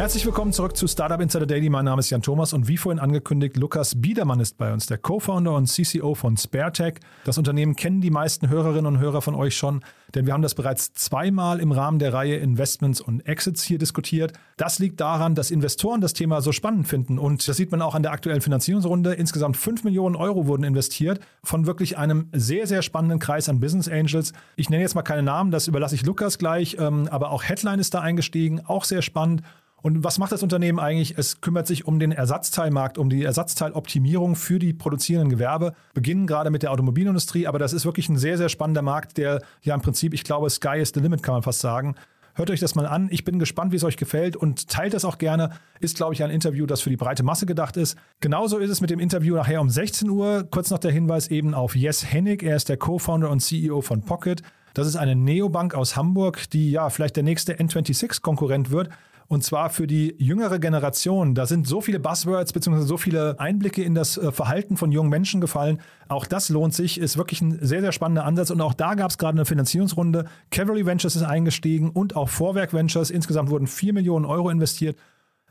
Herzlich willkommen zurück zu Startup Insider Daily. Mein Name ist Jan Thomas und wie vorhin angekündigt, Lukas Biedermann ist bei uns, der Co-Founder und CCO von SpareTech. Das Unternehmen kennen die meisten Hörerinnen und Hörer von euch schon, denn wir haben das bereits zweimal im Rahmen der Reihe Investments und Exits hier diskutiert. Das liegt daran, dass Investoren das Thema so spannend finden und das sieht man auch an der aktuellen Finanzierungsrunde. Insgesamt 5 Millionen Euro wurden investiert von wirklich einem sehr, sehr spannenden Kreis an Business Angels. Ich nenne jetzt mal keine Namen, das überlasse ich Lukas gleich, ähm, aber auch Headline ist da eingestiegen, auch sehr spannend. Und was macht das Unternehmen eigentlich? Es kümmert sich um den Ersatzteilmarkt, um die Ersatzteiloptimierung für die produzierenden Gewerbe. Beginnen gerade mit der Automobilindustrie, aber das ist wirklich ein sehr, sehr spannender Markt, der ja im Prinzip, ich glaube, Sky is the limit, kann man fast sagen. Hört euch das mal an. Ich bin gespannt, wie es euch gefällt und teilt das auch gerne. Ist, glaube ich, ein Interview, das für die breite Masse gedacht ist. Genauso ist es mit dem Interview nachher um 16 Uhr. Kurz noch der Hinweis eben auf Jes Hennig. Er ist der Co-Founder und CEO von Pocket. Das ist eine Neobank aus Hamburg, die ja vielleicht der nächste N26-Konkurrent wird. Und zwar für die jüngere Generation. Da sind so viele Buzzwords bzw. so viele Einblicke in das äh, Verhalten von jungen Menschen gefallen. Auch das lohnt sich, ist wirklich ein sehr, sehr spannender Ansatz. Und auch da gab es gerade eine Finanzierungsrunde. Cavalry Ventures ist eingestiegen und auch Vorwerk Ventures. Insgesamt wurden 4 Millionen Euro investiert.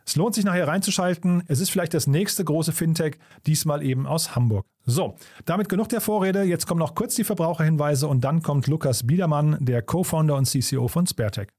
Es lohnt sich nachher reinzuschalten. Es ist vielleicht das nächste große Fintech, diesmal eben aus Hamburg. So, damit genug der Vorrede. Jetzt kommen noch kurz die Verbraucherhinweise und dann kommt Lukas Biedermann, der Co-Founder und CCO von SpareTech.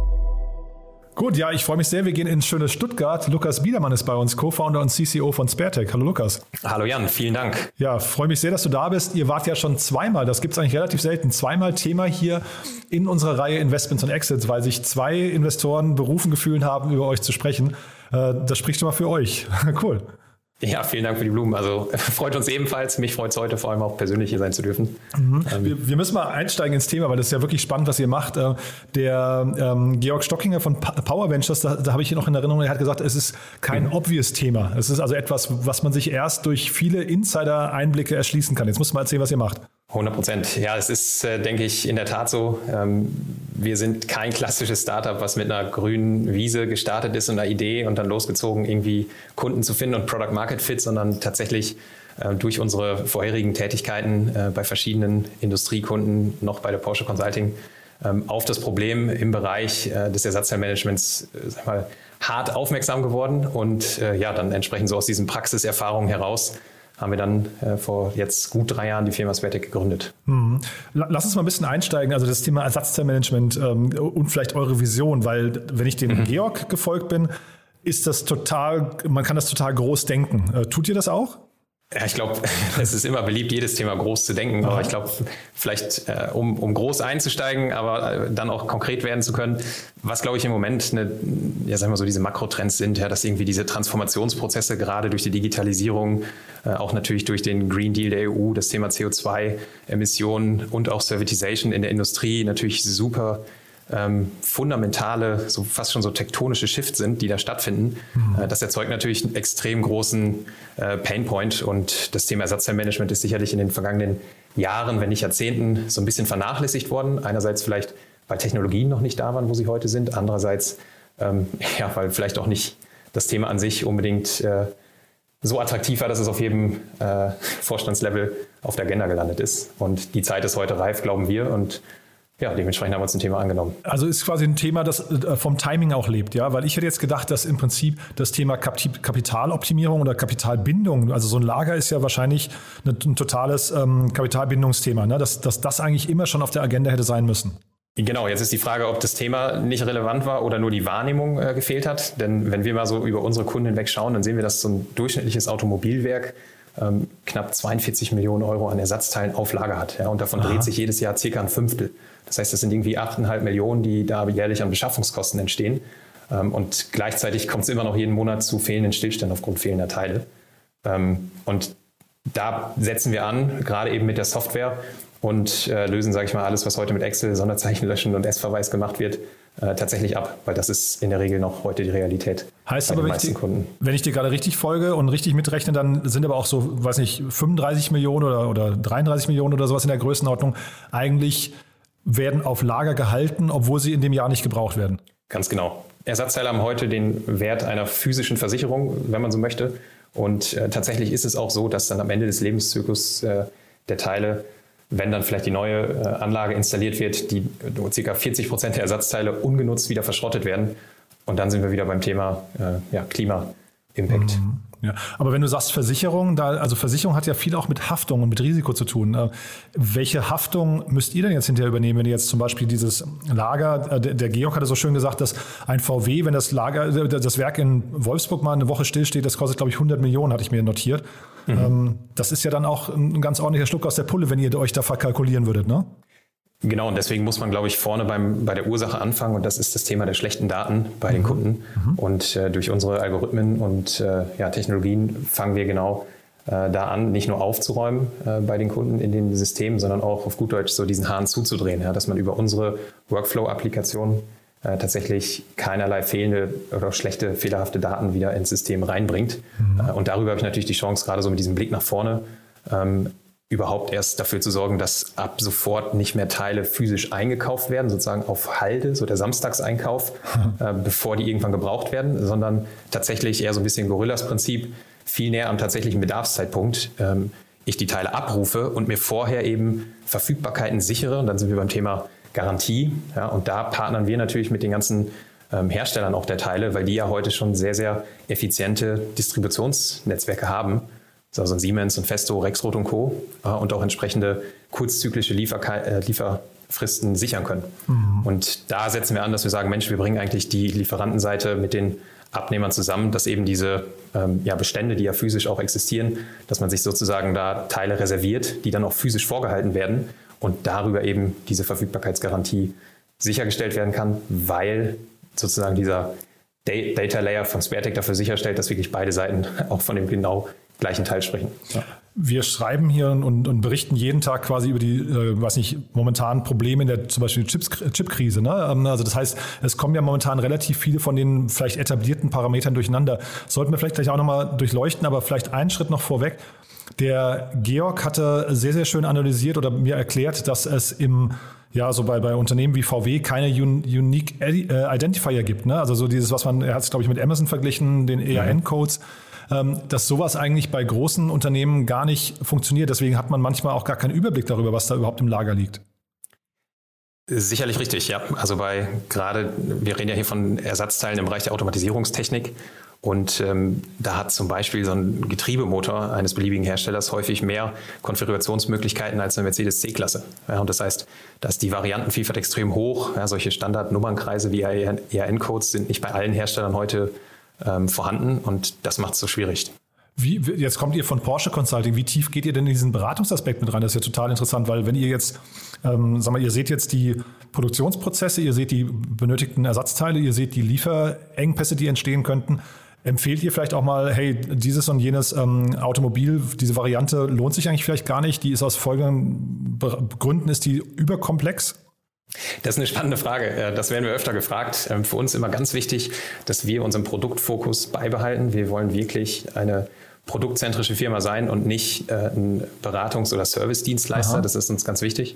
Gut, ja, ich freue mich sehr. Wir gehen ins schöne Stuttgart. Lukas Biedermann ist bei uns, Co-Founder und CCO von SpareTech. Hallo Lukas. Hallo Jan, vielen Dank. Ja, freue mich sehr, dass du da bist. Ihr wart ja schon zweimal, das gibt es eigentlich relativ selten, zweimal Thema hier in unserer Reihe Investments und Exits, weil sich zwei Investoren berufen gefühlt haben, über euch zu sprechen. Äh, das spricht schon mal für euch. cool. Ja, vielen Dank für die Blumen. Also freut uns ebenfalls. Mich freut es heute vor allem auch persönlich hier sein zu dürfen. Mhm. Ähm, wir, wir, müssen mal einsteigen ins Thema, weil das ist ja wirklich spannend, was ihr macht. Äh, der ähm, Georg Stockinger von Power Ventures, da, da habe ich hier noch in Erinnerung, er hat gesagt, es ist kein mhm. obvious Thema. Es ist also etwas, was man sich erst durch viele Insider-Einblicke erschließen kann. Jetzt muss man erzählen, was ihr macht. 100 Prozent. Ja, es ist, äh, denke ich, in der Tat so. Wir sind kein klassisches Startup, was mit einer grünen Wiese gestartet ist und einer Idee und dann losgezogen, irgendwie Kunden zu finden und Product Market Fit, sondern tatsächlich äh, durch unsere vorherigen Tätigkeiten äh, bei verschiedenen Industriekunden, noch bei der Porsche Consulting, ähm, auf das Problem im Bereich äh, des Ersatzteilmanagements hart aufmerksam geworden und ja, dann entsprechend so aus diesen Praxiserfahrungen heraus haben wir dann äh, vor jetzt gut drei Jahren die Firma Svertec gegründet. Mhm. Lass uns mal ein bisschen einsteigen, also das Thema Ersatzteilmanagement ähm, und vielleicht eure Vision, weil wenn ich dem mhm. Georg gefolgt bin, ist das total, man kann das total groß denken. Äh, tut ihr das auch? Ja, ich glaube, es ist immer beliebt, jedes Thema groß zu denken. Aber ich glaube, vielleicht, äh, um, um groß einzusteigen, aber äh, dann auch konkret werden zu können, was, glaube ich, im Moment eine, ja, sagen wir so, diese Makrotrends sind, ja, dass irgendwie diese Transformationsprozesse gerade durch die Digitalisierung, äh, auch natürlich durch den Green Deal der EU, das Thema CO2-Emissionen und auch Servitization in der Industrie natürlich super ähm, fundamentale, so fast schon so tektonische Shifts sind, die da stattfinden. Mhm. Äh, das erzeugt natürlich einen extrem großen äh, Painpoint und das Thema Ersatzteilmanagement ist sicherlich in den vergangenen Jahren, wenn nicht Jahrzehnten, so ein bisschen vernachlässigt worden. Einerseits vielleicht, weil Technologien noch nicht da waren, wo sie heute sind. Andererseits, ähm, ja, weil vielleicht auch nicht das Thema an sich unbedingt äh, so attraktiv war, dass es auf jedem äh, Vorstandslevel auf der Agenda gelandet ist. Und die Zeit ist heute reif, glauben wir. Und ja, dementsprechend haben wir uns ein Thema angenommen. Also ist quasi ein Thema, das äh, vom Timing auch lebt, ja, weil ich hätte jetzt gedacht, dass im Prinzip das Thema Kapitaloptimierung oder Kapitalbindung, also so ein Lager ist ja wahrscheinlich ein totales ähm, Kapitalbindungsthema, ne? dass, dass das eigentlich immer schon auf der Agenda hätte sein müssen. Genau, jetzt ist die Frage, ob das Thema nicht relevant war oder nur die Wahrnehmung äh, gefehlt hat. Denn wenn wir mal so über unsere Kunden hinweg schauen, dann sehen wir, dass so ein durchschnittliches Automobilwerk ähm, knapp 42 Millionen Euro an Ersatzteilen auf Lager hat. Ja, und davon Aha. dreht sich jedes Jahr circa ein Fünftel. Das heißt, das sind irgendwie 8,5 Millionen, die da jährlich an Beschaffungskosten entstehen. Ähm, und gleichzeitig kommt es immer noch jeden Monat zu fehlenden Stillständen aufgrund fehlender Teile. Ähm, und da setzen wir an, gerade eben mit der Software und äh, lösen, sage ich mal, alles, was heute mit Excel, Sonderzeichen löschen und S-Verweis gemacht wird, äh, tatsächlich ab, weil das ist in der Regel noch heute die Realität. Heißt aber, wenn ich, dir, wenn ich, dir, gerade richtig folge und richtig mitrechne, dann sind aber auch so, weiß nicht, 35 Millionen oder, oder 33 Millionen oder sowas in der Größenordnung eigentlich werden auf Lager gehalten, obwohl sie in dem Jahr nicht gebraucht werden. Ganz genau. Ersatzteile haben heute den Wert einer physischen Versicherung, wenn man so möchte. Und äh, tatsächlich ist es auch so, dass dann am Ende des Lebenszyklus äh, der Teile wenn dann vielleicht die neue äh, Anlage installiert wird, die ca. 40 Prozent der Ersatzteile ungenutzt wieder verschrottet werden. Und dann sind wir wieder beim Thema äh, ja, Klima-Impact. Mhm. Ja, aber wenn du sagst Versicherung, da, also Versicherung hat ja viel auch mit Haftung und mit Risiko zu tun. Äh, welche Haftung müsst ihr denn jetzt hinterher übernehmen, wenn ihr jetzt zum Beispiel dieses Lager, äh, der Georg hatte so schön gesagt, dass ein VW, wenn das Lager, äh, das Werk in Wolfsburg mal eine Woche stillsteht, das kostet glaube ich 100 Millionen, hatte ich mir notiert. Mhm. Ähm, das ist ja dann auch ein ganz ordentlicher Schluck aus der Pulle, wenn ihr euch da verkalkulieren würdet, ne? Genau, und deswegen muss man, glaube ich, vorne beim, bei der Ursache anfangen und das ist das Thema der schlechten Daten bei den mhm. Kunden. Mhm. Und äh, durch unsere Algorithmen und äh, ja, Technologien fangen wir genau äh, da an, nicht nur aufzuräumen äh, bei den Kunden in den Systemen, sondern auch auf gut Deutsch so diesen Hahn zuzudrehen, ja, dass man über unsere Workflow-Applikationen äh, tatsächlich keinerlei fehlende oder schlechte, fehlerhafte Daten wieder ins System reinbringt. Mhm. Äh, und darüber habe ich natürlich die Chance, gerade so mit diesem Blick nach vorne, ähm, überhaupt erst dafür zu sorgen, dass ab sofort nicht mehr Teile physisch eingekauft werden, sozusagen auf Halde, so der Samstagseinkauf, äh, bevor die irgendwann gebraucht werden, sondern tatsächlich eher so ein bisschen Gorillas-Prinzip, viel näher am tatsächlichen Bedarfszeitpunkt. Ähm, ich die Teile abrufe und mir vorher eben Verfügbarkeiten sichere. Und dann sind wir beim Thema Garantie. Ja, und da partnern wir natürlich mit den ganzen ähm, Herstellern auch der Teile, weil die ja heute schon sehr, sehr effiziente Distributionsnetzwerke haben also Siemens und Festo, Rexroth und Co. Äh, und auch entsprechende kurzzyklische Liefer äh, Lieferfristen sichern können. Mhm. Und da setzen wir an, dass wir sagen, Mensch, wir bringen eigentlich die Lieferantenseite mit den Abnehmern zusammen, dass eben diese ähm, ja, Bestände, die ja physisch auch existieren, dass man sich sozusagen da Teile reserviert, die dann auch physisch vorgehalten werden und darüber eben diese Verfügbarkeitsgarantie sichergestellt werden kann, weil sozusagen dieser Data Layer von SpareTech dafür sicherstellt, dass wirklich beide Seiten auch von dem genau gleichen Teil sprechen. Ja. Wir schreiben hier und, und, berichten jeden Tag quasi über die, äh, weiß nicht, momentanen Probleme in der zum Beispiel Chipkrise. Ne? Ähm, also das heißt, es kommen ja momentan relativ viele von den vielleicht etablierten Parametern durcheinander. Sollten wir vielleicht gleich auch nochmal durchleuchten, aber vielleicht einen Schritt noch vorweg. Der Georg hatte sehr, sehr schön analysiert oder mir erklärt, dass es im ja, so bei, bei Unternehmen wie VW keine Un Unique Identifier gibt. Ne? Also so dieses, was man, er hat es, glaube ich, mit Amazon verglichen, den ERN-Codes. Mhm ähm, dass sowas eigentlich bei großen Unternehmen gar nicht funktioniert. Deswegen hat man manchmal auch gar keinen Überblick darüber, was da überhaupt im Lager liegt. Sicherlich richtig, ja. Also bei gerade, wir reden ja hier von Ersatzteilen im Bereich der Automatisierungstechnik. Und ähm, da hat zum Beispiel so ein Getriebemotor eines beliebigen Herstellers häufig mehr Konfigurationsmöglichkeiten als eine Mercedes C-Klasse. Ja, und das heißt, dass die Variantenvielfalt extrem hoch. Ja, solche Standardnummernkreise wie ERN-Codes sind nicht bei allen Herstellern heute ähm, vorhanden und das macht es so schwierig. Wie, jetzt kommt ihr von Porsche Consulting. Wie tief geht ihr denn in diesen Beratungsaspekt mit rein? Das ist ja total interessant, weil wenn ihr jetzt, ähm, sag mal, ihr seht jetzt die Produktionsprozesse, ihr seht die benötigten Ersatzteile, ihr seht die Lieferengpässe, die entstehen könnten. Empfehlt ihr vielleicht auch mal, hey, dieses und jenes ähm, Automobil, diese Variante lohnt sich eigentlich vielleicht gar nicht, die ist aus folgenden Gründen, ist die überkomplex? Das ist eine spannende Frage. Äh, das werden wir öfter gefragt. Ähm, für uns immer ganz wichtig, dass wir unseren Produktfokus beibehalten. Wir wollen wirklich eine produktzentrische Firma sein und nicht äh, ein Beratungs- oder Service-Dienstleister. Das ist uns ganz wichtig.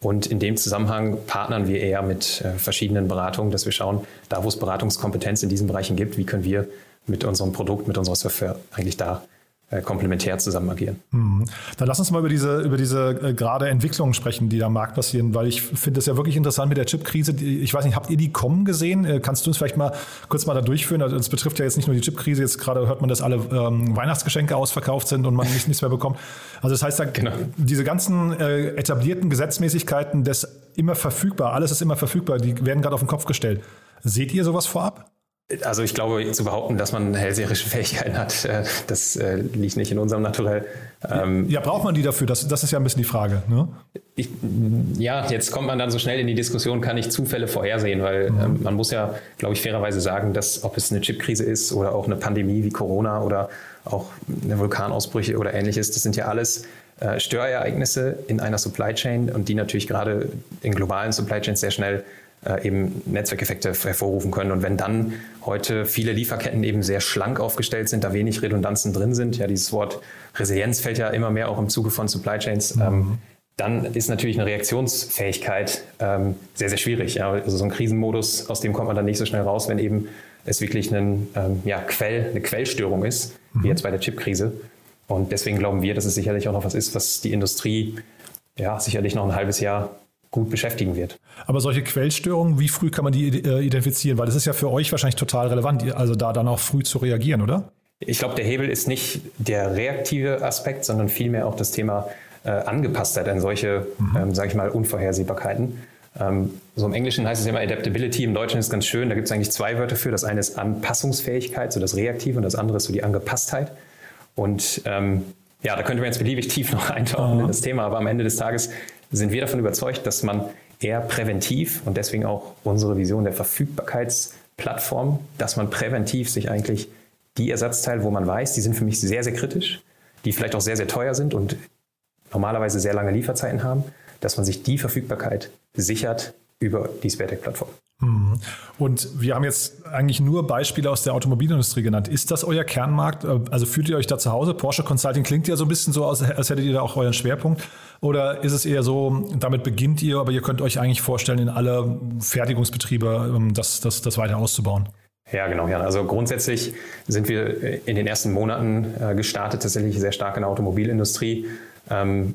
Und in dem Zusammenhang partnern wir eher mit äh, verschiedenen Beratungen, dass wir schauen, da wo es Beratungskompetenz in diesen Bereichen gibt, wie können wir mit unserem Produkt, mit unserer Software eigentlich da äh, komplementär zusammen agieren. Mhm. Dann lass uns mal über diese, über diese äh, gerade Entwicklungen sprechen, die da am Markt passieren, weil ich finde es ja wirklich interessant mit der Chipkrise. Ich weiß nicht, habt ihr die kommen gesehen? Äh, kannst du uns vielleicht mal kurz mal da durchführen? Also es betrifft ja jetzt nicht nur die Chipkrise, jetzt gerade hört man, dass alle ähm, Weihnachtsgeschenke ausverkauft sind und man nichts, nichts mehr bekommt. Also das heißt, da, genau. diese ganzen äh, etablierten Gesetzmäßigkeiten des immer verfügbar, alles ist immer verfügbar, die werden gerade auf den Kopf gestellt. Seht ihr sowas vorab? Also ich glaube, zu behaupten, dass man hellseherische Fähigkeiten hat, äh, das äh, liegt nicht in unserem Naturell. Ähm, ja, braucht man die dafür? Das, das ist ja ein bisschen die Frage. Ne? Ich, ja, jetzt kommt man dann so schnell in die Diskussion, kann ich Zufälle vorhersehen, weil mhm. ähm, man muss ja, glaube ich, fairerweise sagen, dass ob es eine Chipkrise ist oder auch eine Pandemie wie Corona oder auch eine Vulkanausbrüche oder ähnliches, das sind ja alles äh, Störereignisse in einer Supply Chain und die natürlich gerade in globalen Supply Chains sehr schnell eben Netzwerkeffekte hervorrufen können. Und wenn dann heute viele Lieferketten eben sehr schlank aufgestellt sind, da wenig Redundanzen drin sind, ja, dieses Wort Resilienz fällt ja immer mehr auch im Zuge von Supply Chains, mhm. ähm, dann ist natürlich eine Reaktionsfähigkeit ähm, sehr, sehr schwierig. Ja. Also so ein Krisenmodus, aus dem kommt man dann nicht so schnell raus, wenn eben es wirklich einen, ähm, ja, Quell, eine Quellstörung ist, mhm. wie jetzt bei der Chipkrise. Und deswegen glauben wir, dass es sicherlich auch noch was ist, was die Industrie ja, sicherlich noch ein halbes Jahr gut beschäftigen wird. Aber solche Quellstörungen, wie früh kann man die äh, identifizieren? Weil das ist ja für euch wahrscheinlich total relevant, also da dann auch früh zu reagieren, oder? Ich glaube, der Hebel ist nicht der reaktive Aspekt, sondern vielmehr auch das Thema äh, Angepasstheit an solche, mhm. ähm, sage ich mal, Unvorhersehbarkeiten. Ähm, so im Englischen heißt es immer Adaptability, im Deutschen ist es ganz schön, da gibt es eigentlich zwei Wörter für. Das eine ist Anpassungsfähigkeit, so das Reaktive, und das andere ist so die Angepasstheit. Und ähm, ja, da könnte man jetzt beliebig tief noch eintauchen mhm. in das Thema, aber am Ende des Tages sind wir davon überzeugt, dass man eher präventiv und deswegen auch unsere Vision der Verfügbarkeitsplattform, dass man präventiv sich eigentlich die Ersatzteile, wo man weiß, die sind für mich sehr, sehr kritisch, die vielleicht auch sehr, sehr teuer sind und normalerweise sehr lange Lieferzeiten haben, dass man sich die Verfügbarkeit sichert über die Sparetech-Plattform. Mhm. Und wir haben jetzt eigentlich nur Beispiele aus der Automobilindustrie genannt. Ist das euer Kernmarkt? Also fühlt ihr euch da zu Hause? Porsche Consulting klingt ja so ein bisschen so, als hättet ihr da auch euren Schwerpunkt. Oder ist es eher so, damit beginnt ihr, aber ihr könnt euch eigentlich vorstellen, in alle Fertigungsbetriebe ähm, das, das, das weiter auszubauen? Ja, genau, Jan. Also grundsätzlich sind wir in den ersten Monaten äh, gestartet, tatsächlich sehr stark in der Automobilindustrie. Ähm,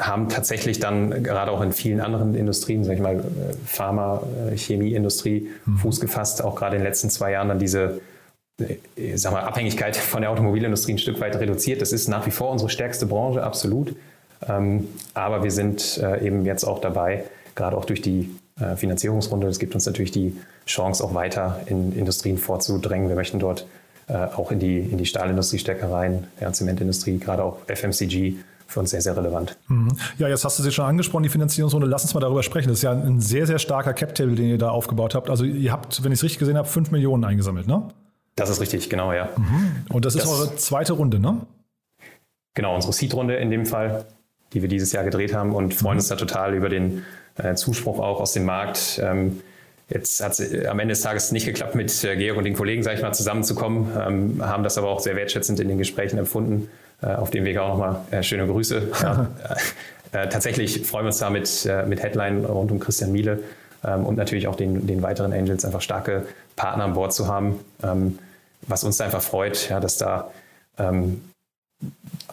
haben tatsächlich dann gerade auch in vielen anderen Industrien, sag ich mal, äh, Pharma, äh, Chemieindustrie, mhm. Fuß gefasst, auch gerade in den letzten zwei Jahren dann diese äh, sag mal, Abhängigkeit von der Automobilindustrie ein Stück weit reduziert. Das ist nach wie vor unsere stärkste Branche, absolut. Ähm, aber wir sind eben jetzt auch dabei, gerade auch durch die Finanzierungsrunde, das gibt uns natürlich die Chance, auch weiter in Industrien vorzudrängen. Wir möchten dort auch in die, in die Stahlindustrie stärker rein, ja, Zementindustrie, gerade auch FMCG für uns sehr, sehr relevant. Mhm. Ja, jetzt hast du sie schon angesprochen, die Finanzierungsrunde. Lass uns mal darüber sprechen. Das ist ja ein sehr, sehr starker Cap-Table, den ihr da aufgebaut habt. Also ihr habt, wenn ich es richtig gesehen habe, 5 Millionen eingesammelt, ne? Das ist richtig, genau, ja. Mhm. Und das, das ist eure zweite Runde, ne? Genau, unsere Seed-Runde in dem Fall, die wir dieses Jahr gedreht haben und freuen mhm. uns da total über den äh, Zuspruch auch aus dem Markt. Ähm, Jetzt hat es am Ende des Tages nicht geklappt, mit äh, Georg und den Kollegen, sage ich mal, zusammenzukommen, ähm, haben das aber auch sehr wertschätzend in den Gesprächen empfunden äh, auf dem Weg auch nochmal äh, schöne Grüße. Ja, äh, tatsächlich freuen wir uns da mit, mit Headline rund um Christian Miele ähm, und natürlich auch den, den weiteren Angels einfach starke Partner an Bord zu haben. Ähm, was uns da einfach freut, ja, dass da ähm,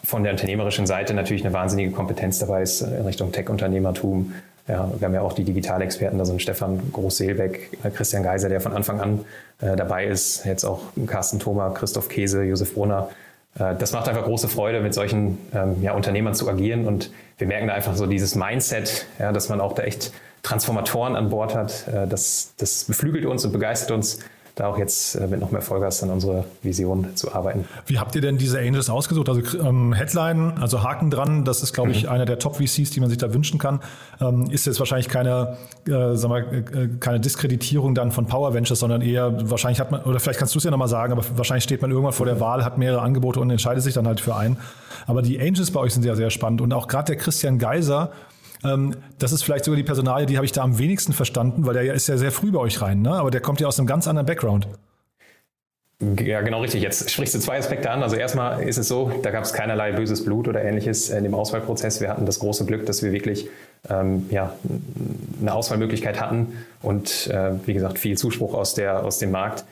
von der unternehmerischen Seite natürlich eine wahnsinnige Kompetenz dabei ist in Richtung Tech-Unternehmertum. Ja, wir haben ja auch die Digitalexperten, da sind Stefan Groß-Seelbeck, Christian Geiser, der von Anfang an äh, dabei ist, jetzt auch Carsten Thoma, Christoph Käse, Josef Brunner, äh, das macht einfach große Freude, mit solchen ähm, ja, Unternehmern zu agieren. Und wir merken da einfach so dieses Mindset, ja, dass man auch da echt Transformatoren an Bord hat. Äh, das, das beflügelt uns und begeistert uns da auch jetzt äh, mit noch mehr Vollgas an unserer Vision zu arbeiten. Wie habt ihr denn diese Angels ausgesucht? Also ähm, Headline, also Haken dran, das ist, glaube ich, mhm. einer der Top-VCs, die man sich da wünschen kann. Ähm, ist jetzt wahrscheinlich keine, äh, sag mal, äh, keine Diskreditierung dann von Power Ventures, sondern eher wahrscheinlich hat man, oder vielleicht kannst du es ja nochmal sagen, aber wahrscheinlich steht man irgendwann vor der Wahl, hat mehrere Angebote und entscheidet sich dann halt für einen. Aber die Angels bei euch sind ja sehr spannend und auch gerade der Christian Geiser, das ist vielleicht sogar die Personalie, die habe ich da am wenigsten verstanden, weil der ist ja sehr früh bei euch rein, ne? aber der kommt ja aus einem ganz anderen Background. Ja, genau richtig. Jetzt sprichst du zwei Aspekte an. Also erstmal ist es so, da gab es keinerlei böses Blut oder ähnliches in dem Auswahlprozess. Wir hatten das große Glück, dass wir wirklich ähm, ja, eine Auswahlmöglichkeit hatten und äh, wie gesagt viel Zuspruch aus, der, aus dem Markt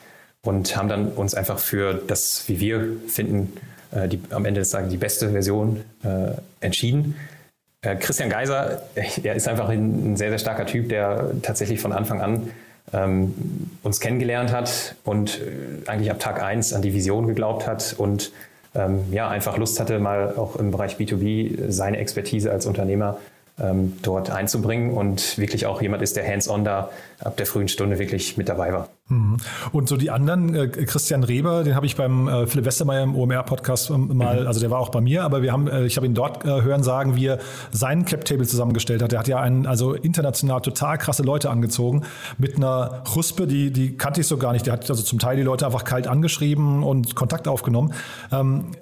und haben dann uns einfach für das, wie wir finden, äh, die, am Ende des Tages die beste Version äh, entschieden. Äh, Christian Geiser, er ist einfach ein, sehr, sehr starker Typ, der tatsächlich von Anfang an ähm, uns kennengelernt hat und äh, eigentlich ab Tag 1 an die Vision geglaubt hat und ähm, ja, einfach Lust hatte, mal auch im Bereich B2B seine Expertise als Unternehmer ähm, dort einzubringen und wirklich auch jemand ist, der hands-on da ab der frühen Stunde wirklich mit dabei war. Mhm. Und so die anderen, äh, Christian Reber, den habe ich beim äh, Philipp Westermeier im OMR-Podcast ähm, mal, mhm. also der war auch bei mir, aber wir haben, äh, ich habe ihn dort äh, hören sagen, wie er seinen Cap-Table zusammengestellt hat. Er hat ja einen, also international total krasse Leute angezogen mit einer Huspe, die, die kannte ich so gar nicht. Der hat also zum Teil die Leute einfach kalt angeschrieben und Kontakt aufgenommen. Ähm,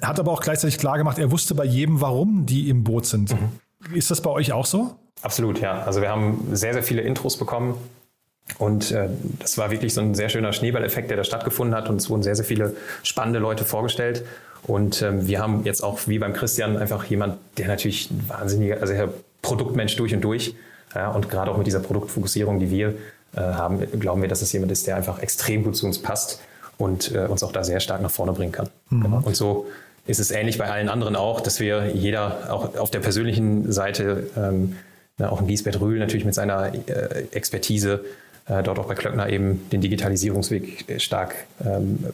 hat aber auch gleichzeitig klar gemacht, er wusste bei jedem, warum die im Boot sind. Mhm. Ist das bei euch auch so? Absolut, ja. Also wir haben sehr, sehr viele Intros bekommen. Und äh, das war wirklich so ein sehr schöner Schneeballeffekt, der da stattgefunden hat. Und es wurden sehr, sehr viele spannende Leute vorgestellt. Und ähm, wir haben jetzt auch, wie beim Christian, einfach jemand, der natürlich ein wahnsinniger, also der Produktmensch durch und durch. Ja, und gerade auch mit dieser Produktfokussierung, die wir äh, haben, glauben wir, dass es jemand ist, der einfach extrem gut zu uns passt und äh, uns auch da sehr stark nach vorne bringen kann. Mhm. Genau. Und so ist es ähnlich bei allen anderen auch, dass wir jeder auch auf der persönlichen Seite, ähm, auch ein Giesbert Rühl natürlich mit seiner äh, Expertise äh, dort auch bei Klöckner eben den Digitalisierungsweg stark ähm,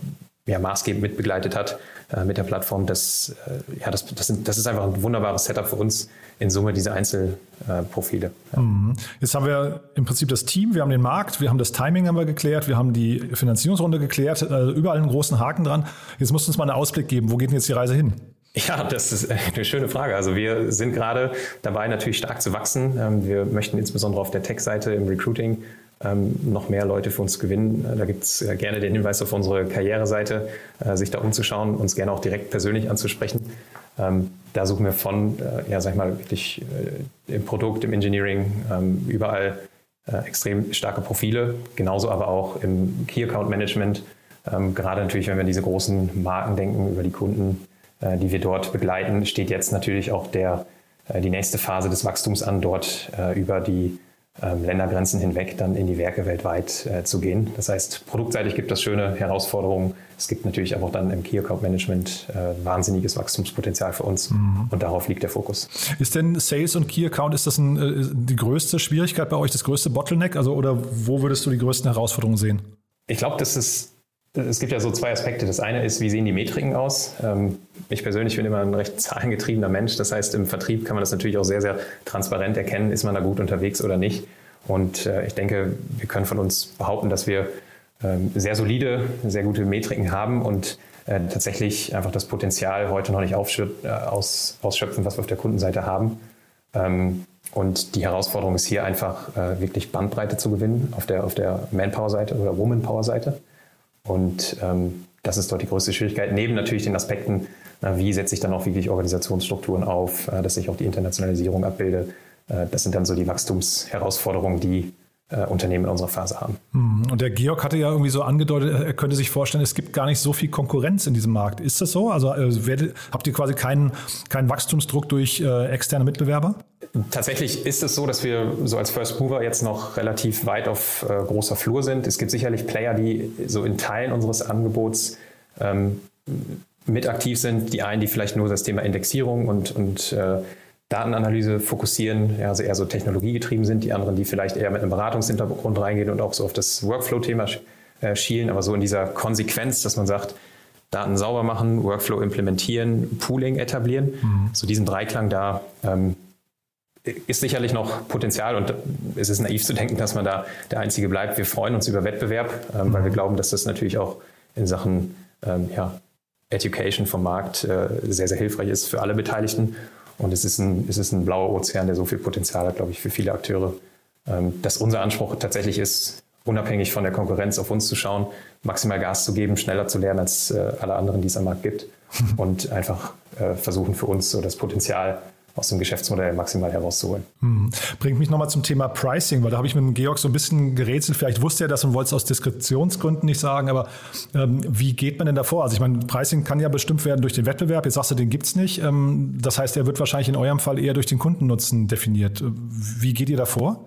ja, maßgebend mitbegleitet hat äh, mit der Plattform. Das, äh, ja, das, das, sind, das ist einfach ein wunderbares Setup für uns in Summe, diese Einzelprofile. Ja. Mhm. Jetzt haben wir im Prinzip das Team, wir haben den Markt, wir haben das Timing haben wir geklärt, wir haben die Finanzierungsrunde geklärt, also überall einen großen Haken dran. Jetzt musst du uns mal einen Ausblick geben, wo geht denn jetzt die Reise hin? Ja, das ist eine schöne Frage. Also wir sind gerade dabei, natürlich stark zu wachsen. Ähm, wir möchten insbesondere auf der Tech-Seite im Recruiting noch mehr Leute für uns gewinnen. Äh, da gibt es äh, gerne den Hinweis auf unsere Karriereseite, äh, sich da umzuschauen, uns gerne auch direkt persönlich anzusprechen. Ähm, da suchen wir von, ja, sag ich mal, wirklich im Produkt, im Engineering, ähm, überall extrem starke Profile. Genauso aber auch im Key Account Management. Gerade natürlich, wenn wir diese großen Marken denken, über die Kunden, die wir dort begleiten, steht jetzt natürlich auch der, die nächste Phase des Wachstums an, dort über die ähm, Ländergrenzen hinweg dann in die Werke weltweit äh, zu gehen. Das heißt, produktseitig gibt es schöne Herausforderungen. Es gibt natürlich auch dann im Key Account Management äh, wahnsinniges Wachstumspotenzial für uns mhm. und darauf liegt der Fokus. Ist denn Sales und Key Account, ist das ein, äh, die größte Schwierigkeit bei euch, das größte Bottleneck? Also, oder wo würdest du die größten Herausforderungen sehen? Ich glaube, das ist es gibt ja so zwei Aspekte. Das eine ist, wie sehen die Metriken aus? Ähm, ich persönlich bin immer ein recht zahlengetriebener Mensch. Das heißt, im Vertrieb kann man das natürlich auch sehr, sehr transparent erkennen, ist man da gut unterwegs oder nicht. Und äh, ich denke, wir können von uns behaupten, dass wir ähm, sehr solide, sehr gute Metriken haben und äh, tatsächlich einfach das Potenzial heute noch nicht äh, ausschöpfen, was wir auf der Kundenseite haben. Ähm, und die Herausforderung ist hier einfach wirklich Bandbreite zu gewinnen auf der, auf der Manpower-Seite oder Womanpower-Seite. Und ähm, das ist dort die größte Schwierigkeit, neben natürlich den Aspekten, na, wie setze ich dann auch wirklich Organisationsstrukturen auf, äh, dass ich auch die Internationalisierung abbilde. Äh, das sind dann so die Wachstumsherausforderungen, die äh, Unternehmen in unserer Phase haben. Mhm. Und der Georg hatte ja irgendwie so angedeutet, er könnte sich vorstellen, es gibt gar nicht so viel Konkurrenz in diesem Markt. Ist das so? Also äh, werdet, habt ihr quasi keinen, keinen Wachstumsdruck durch äh, externe Mitbewerber? Tatsächlich ist es so, dass wir so als First Mover jetzt noch relativ weit auf äh, großer Flur sind. Es gibt sicherlich Player, die so in Teilen unseres Angebots ähm, mit aktiv sind. Die einen, die vielleicht nur das Thema Indexierung und, und äh, Datenanalyse fokussieren, also eher so technologiegetrieben sind. Die anderen, die vielleicht eher mit einem Beratungshintergrund reingehen und auch so auf das Workflow-Thema äh, schielen, aber so in dieser Konsequenz, dass man sagt, Daten sauber machen, Workflow implementieren, Pooling etablieren. Mhm. So diesen Dreiklang da ähm, ist sicherlich noch Potenzial und es ist naiv zu denken, dass man da der Einzige bleibt. Wir freuen uns über Wettbewerb, ähm, weil wir glauben, dass das natürlich auch in Sachen ähm, ja, Education vom Markt äh, sehr, sehr hilfreich ist für alle Beteiligten. Und es ist ein, es ist ein blauer Ozean, der so viel Potenzial hat, glaube ich, für viele Akteure, ähm, dass unser Anspruch tatsächlich ist, unabhängig von der Konkurrenz auf uns zu schauen, maximal Gas zu geben, schneller zu lernen als äh, alle anderen, die es am Markt gibt und einfach äh, versuchen für uns so das Potenzial aus dem Geschäftsmodell maximal herauszuholen. Mhm. Bringt mich nochmal zum Thema Pricing, weil da habe ich mit dem Georg so ein bisschen gerätselt. Vielleicht wusste er das und wollte es aus Diskretionsgründen nicht sagen, aber ähm, wie geht man denn davor? Also ich meine, Pricing kann ja bestimmt werden durch den Wettbewerb. Jetzt sagst du, den gibt es nicht. Ähm, das heißt, er wird wahrscheinlich in eurem Fall eher durch den Kundennutzen definiert. Wie geht ihr davor?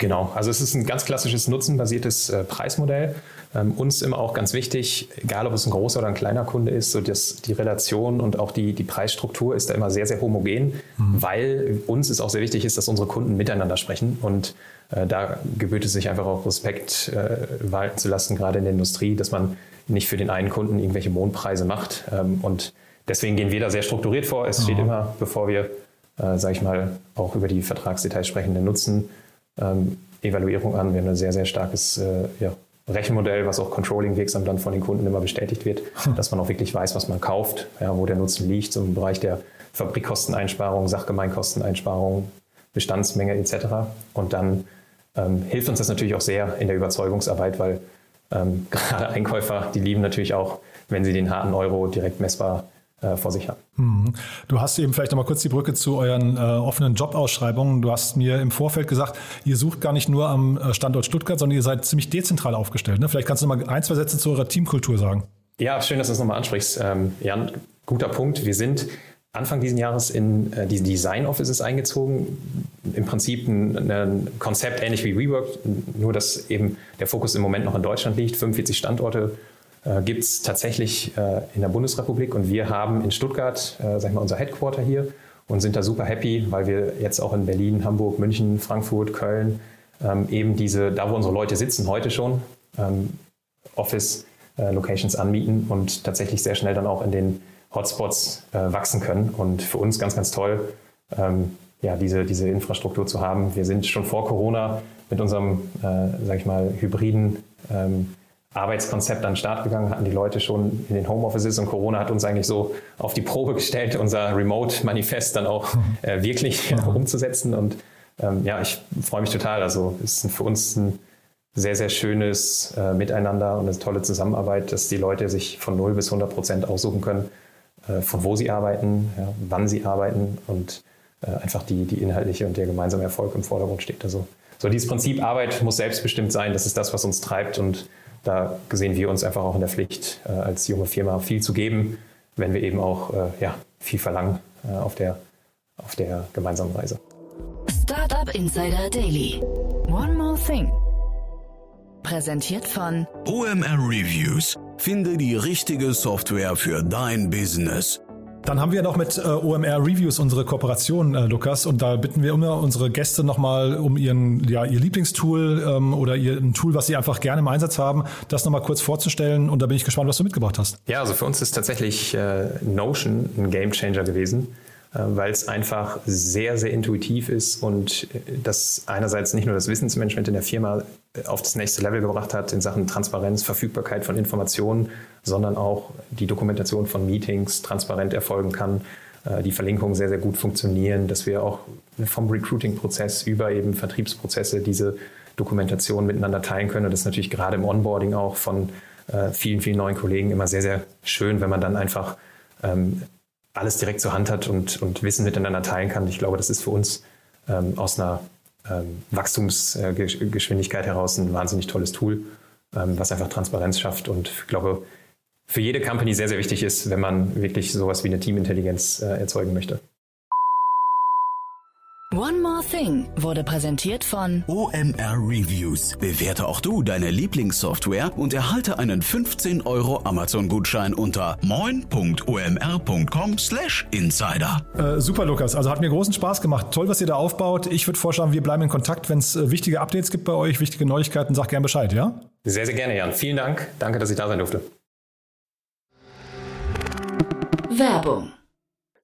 Genau, also es ist ein ganz klassisches nutzenbasiertes äh, Preismodell. Ähm, uns immer auch ganz wichtig, egal ob es ein großer oder ein kleiner Kunde ist, so dass die Relation und auch die, die Preisstruktur ist da immer sehr, sehr homogen, mhm. weil uns ist auch sehr wichtig ist, dass unsere Kunden miteinander sprechen und äh, da gebührt es sich einfach auch Respekt äh, walten zu lassen, gerade in der Industrie, dass man nicht für den einen Kunden irgendwelche Mondpreise macht ähm, und deswegen gehen wir da sehr strukturiert vor. Es steht immer, bevor wir, äh, sage ich mal, auch über die Vertragsdetails sprechen, den Nutzen ähm, Evaluierung an. Wir haben ein sehr, sehr starkes äh, ja, Rechenmodell, was auch controlling-wirksam dann von den Kunden immer bestätigt wird, hm. dass man auch wirklich weiß, was man kauft, ja, wo der Nutzen liegt, so im Bereich der Fabrikkosteneinsparung, Sachgemeinkosteneinsparung, Bestandsmenge etc. Und dann ähm, hilft uns das natürlich auch sehr in der Überzeugungsarbeit, weil ähm, gerade Einkäufer, die lieben natürlich auch, wenn sie den harten Euro direkt messbar vor sich haben. Mhm. Du hast eben vielleicht noch mal kurz die Brücke zu euren äh, offenen Jobausschreibungen. Du hast mir im Vorfeld gesagt, ihr sucht gar nicht nur am äh, Standort Stuttgart, sondern ihr seid ziemlich dezentral aufgestellt. Ne? Vielleicht kannst du noch mal ein, zwei Sätze zu eurer Teamkultur sagen. Ja, schön, dass du das nochmal ansprichst. Ähm, Jan, guter Punkt. Wir sind Anfang dieses Jahres in äh, die Design Offices eingezogen. Im Prinzip ein, ein, Konzept ähnlich wie WeWork, nur dass eben der Fokus im Moment noch in Deutschland liegt. 45 Standorte äh, gibt es tatsächlich äh, in der Bundesrepublik und wir haben in Stuttgart, äh, sag ich mal, unser Headquarter hier und sind da super happy, weil wir jetzt auch in Berlin, Hamburg, München, Frankfurt, Köln ähm, eben diese, da wo unsere Leute sitzen, heute schon, ähm, Office-Locations äh, anmieten und tatsächlich sehr schnell dann auch in den Hotspots äh, wachsen können. Und für uns ganz, ganz toll, ähm, ja, diese, diese Infrastruktur zu haben. Wir sind schon vor Corona mit unserem, äh, sag ich mal, hybriden ähm, Arbeitskonzept an den Start gegangen, hatten die Leute schon in den Homeoffices und Corona hat uns eigentlich so auf die Probe gestellt, unser Remote-Manifest dann auch äh, wirklich mhm. umzusetzen. Und ähm, ja, ich freue mich total. Also es ist für uns ein sehr, sehr schönes äh, Miteinander und eine tolle Zusammenarbeit, dass die Leute sich von 0 bis 100 Prozent aussuchen können, äh, von wo sie arbeiten, ja, wann sie arbeiten und äh, einfach die, die inhaltliche und der gemeinsame Erfolg im Vordergrund steht. Also so dieses Prinzip Arbeit muss selbstbestimmt sein. Das ist das, was uns treibt und da sehen wir uns einfach auch in der Pflicht, äh, als junge Firma viel zu geben, wenn wir eben auch äh, ja, viel verlangen äh, auf, der, auf der gemeinsamen Reise. Startup Insider Daily. One more thing. Präsentiert von OMR Reviews. Finde die richtige Software für dein Business. Dann haben wir noch mit äh, OMR Reviews unsere Kooperation, äh, Lukas, und da bitten wir immer unsere Gäste nochmal um ihren, ja, ihr Lieblingstool ähm, oder ihr ein Tool, was sie einfach gerne im Einsatz haben, das nochmal kurz vorzustellen. Und da bin ich gespannt, was du mitgebracht hast. Ja, also für uns ist tatsächlich äh, Notion ein Gamechanger gewesen. Äh, weil es einfach sehr, sehr intuitiv ist und äh, das einerseits nicht nur das Wissensmanagement in der Firma äh, auf das nächste Level gebracht hat in Sachen Transparenz, Verfügbarkeit von Informationen, sondern auch die Dokumentation von Meetings transparent erfolgen kann, die Verlinkungen sehr, sehr gut funktionieren, dass wir auch vom Recruiting-Prozess über eben Vertriebsprozesse diese Dokumentation miteinander teilen können. Und das ist natürlich gerade im Onboarding auch von vielen, vielen neuen Kollegen immer sehr, sehr schön, wenn man dann einfach ähm, alles direkt zur Hand hat und, und Wissen miteinander teilen kann. Ich glaube, das ist für uns ähm, aus einer ähm, Wachstumsgeschwindigkeit heraus ein wahnsinnig tolles Tool, ähm, was einfach Transparenz schafft und ich glaube, für jede Company sehr, sehr wichtig ist, wenn man wirklich sowas wie eine Teamintelligenz äh, erzeugen möchte. One More Thing wurde präsentiert von OMR Reviews. Bewerte auch du deine Lieblingssoftware und erhalte einen 15 Euro Amazon-Gutschein unter moin.omr.com/insider. Äh, super, Lukas. Also hat mir großen Spaß gemacht. Toll, was ihr da aufbaut. Ich würde vorschlagen, wir bleiben in Kontakt. Wenn es äh, wichtige Updates gibt bei euch, wichtige Neuigkeiten, sag gern Bescheid, ja? Sehr, sehr gerne, Jan. Vielen Dank. Danke, dass ich da sein durfte. Werbung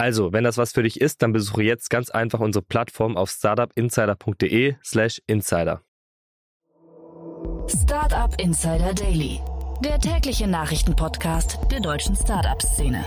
Also, wenn das was für dich ist, dann besuche jetzt ganz einfach unsere Plattform auf startupinsider.de slash insider. Startup Insider Daily, der tägliche Nachrichtenpodcast der deutschen Startup-Szene.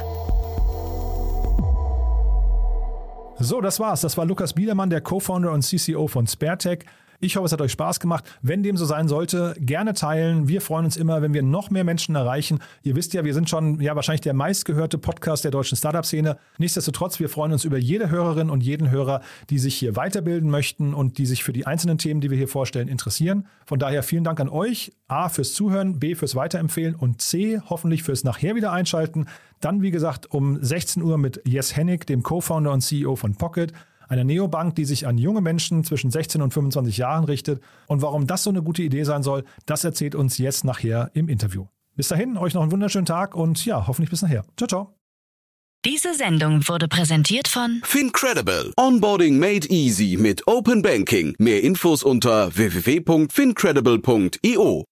So, das war's. Das war Lukas Biedermann, der Co-Founder und CCO von SpareTech. Ich hoffe, es hat euch Spaß gemacht. Wenn dem so sein sollte, gerne teilen. Wir freuen uns immer, wenn wir noch mehr Menschen erreichen. Ihr wisst ja, wir sind schon ja wahrscheinlich der meistgehörte Podcast der deutschen Startup-Szene. Nichtsdestotrotz, wir freuen uns über jede Hörerin und jeden Hörer, die sich hier weiterbilden möchten und die sich für die einzelnen Themen, die wir hier vorstellen, interessieren. Von daher vielen Dank an euch. A fürs Zuhören, B fürs Weiterempfehlen und C hoffentlich fürs nachher wieder einschalten. Dann, wie gesagt, um 16 Uhr mit Jes Hennig, dem Co-Founder und CEO von Pocket eine Neobank, die sich an junge Menschen zwischen 16 und 25 Jahren richtet. Und warum das so eine gute Idee sein soll, das erzählt uns jetzt nachher im Interview. Bis dahin, euch noch einen wunderschönen Tag und ja, hoffentlich bis nachher. Ciao, ciao. Diese Sendung wurde präsentiert von Fincredible. Onboarding made easy mit Open Banking. Mehr Infos unter www.fincredible.io.